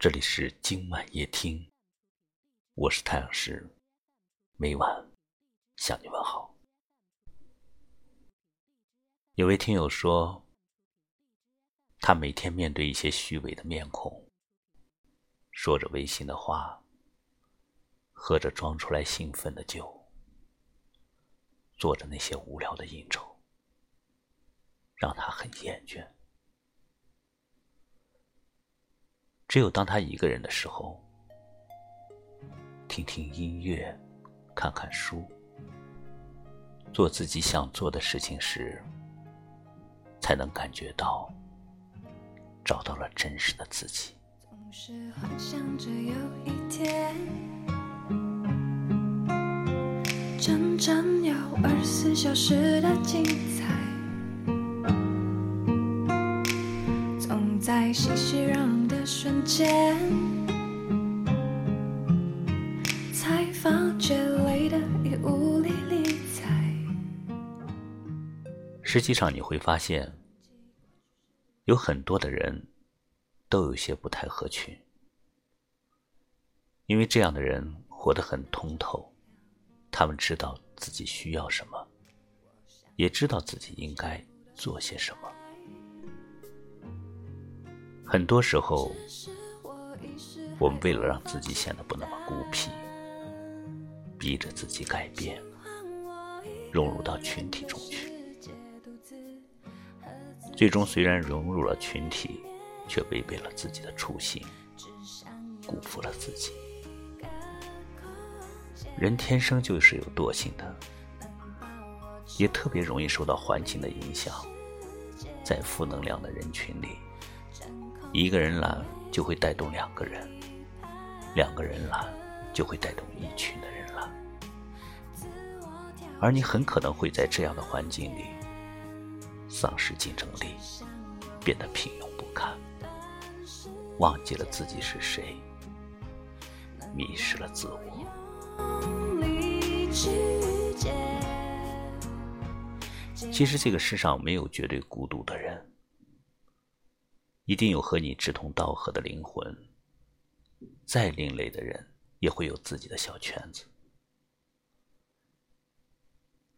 这里是今晚夜听，我是太阳石，每晚向你问好。有位听友说，他每天面对一些虚伪的面孔，说着违心的话，喝着装出来兴奋的酒，做着那些无聊的应酬，让他很厌倦。只有当他一个人的时候，听听音乐，看看书，做自己想做的事情时，才能感觉到找到了真实的自己。总是幻想着有一天，真正有二十四小时的精彩，总在熙熙攘攘瞬间，才发觉累得已无力理睬。实际上，你会发现，有很多的人都有些不太合群，因为这样的人活得很通透，他们知道自己需要什么，也知道自己应该做些什么。很多时候，我们为了让自己显得不那么孤僻，逼着自己改变，融入到群体中去。最终虽然融入了群体，却违背了自己的初心，辜负了自己。人天生就是有惰性的，也特别容易受到环境的影响，在负能量的人群里。一个人懒就会带动两个人，两个人懒就会带动一群的人懒，而你很可能会在这样的环境里丧失竞争力，变得平庸不堪，忘记了自己是谁，迷失了自我。其实这个世上没有绝对孤独的人。一定有和你志同道合的灵魂。再另类的人也会有自己的小圈子，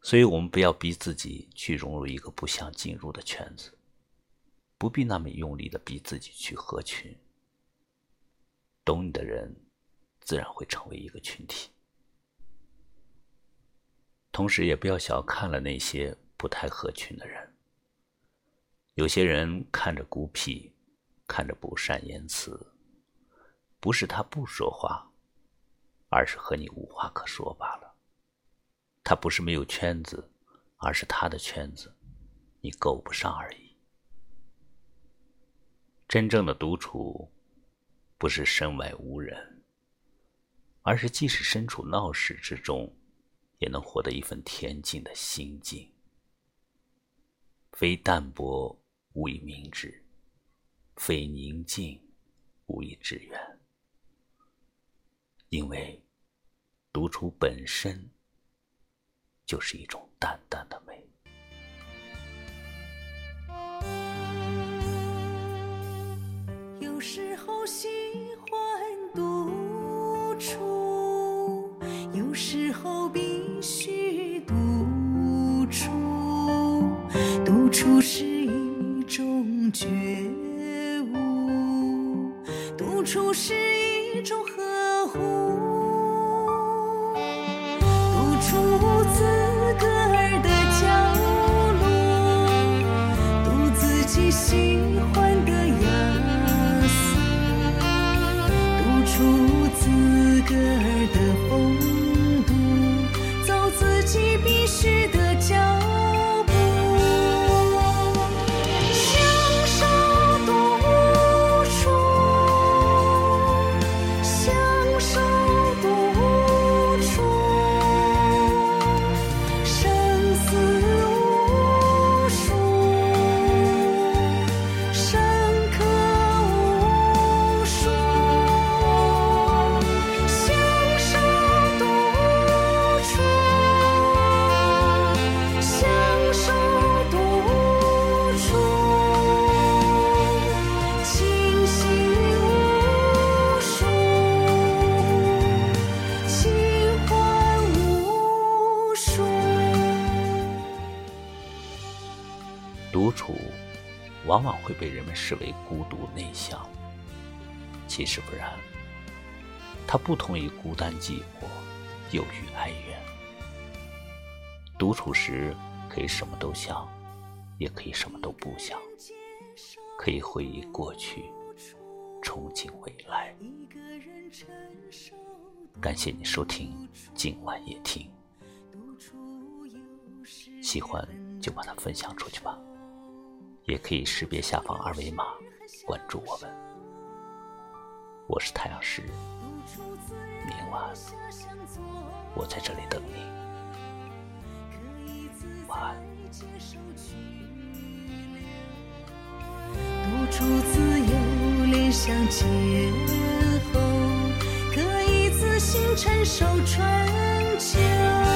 所以我们不要逼自己去融入一个不想进入的圈子，不必那么用力的逼自己去合群。懂你的人，自然会成为一个群体。同时，也不要小看了那些不太合群的人。有些人看着孤僻。看着不善言辞，不是他不说话，而是和你无话可说罢了。他不是没有圈子，而是他的圈子你够不上而已。真正的独处，不是身外无人，而是即使身处闹市之中，也能获得一份恬静的心境。非淡泊无以明志。非宁静，无以致远。因为独处本身就是一种淡淡的美。有时候喜欢独处，有时候必须独处。独处是一种觉。独处是一种往往会被人们视为孤独内向。其实不然，它不同于孤单寂寞，忧郁哀怨。独处时可以什么都想，也可以什么都不想，可以回忆过去，憧憬未来。感谢你收听今晚夜听，喜欢就把它分享出去吧，也可以识别下方二维码关注我们。我是太阳石，明晚我在这里等你，晚安。独处自由，联想劫后，可以自行承受春秋。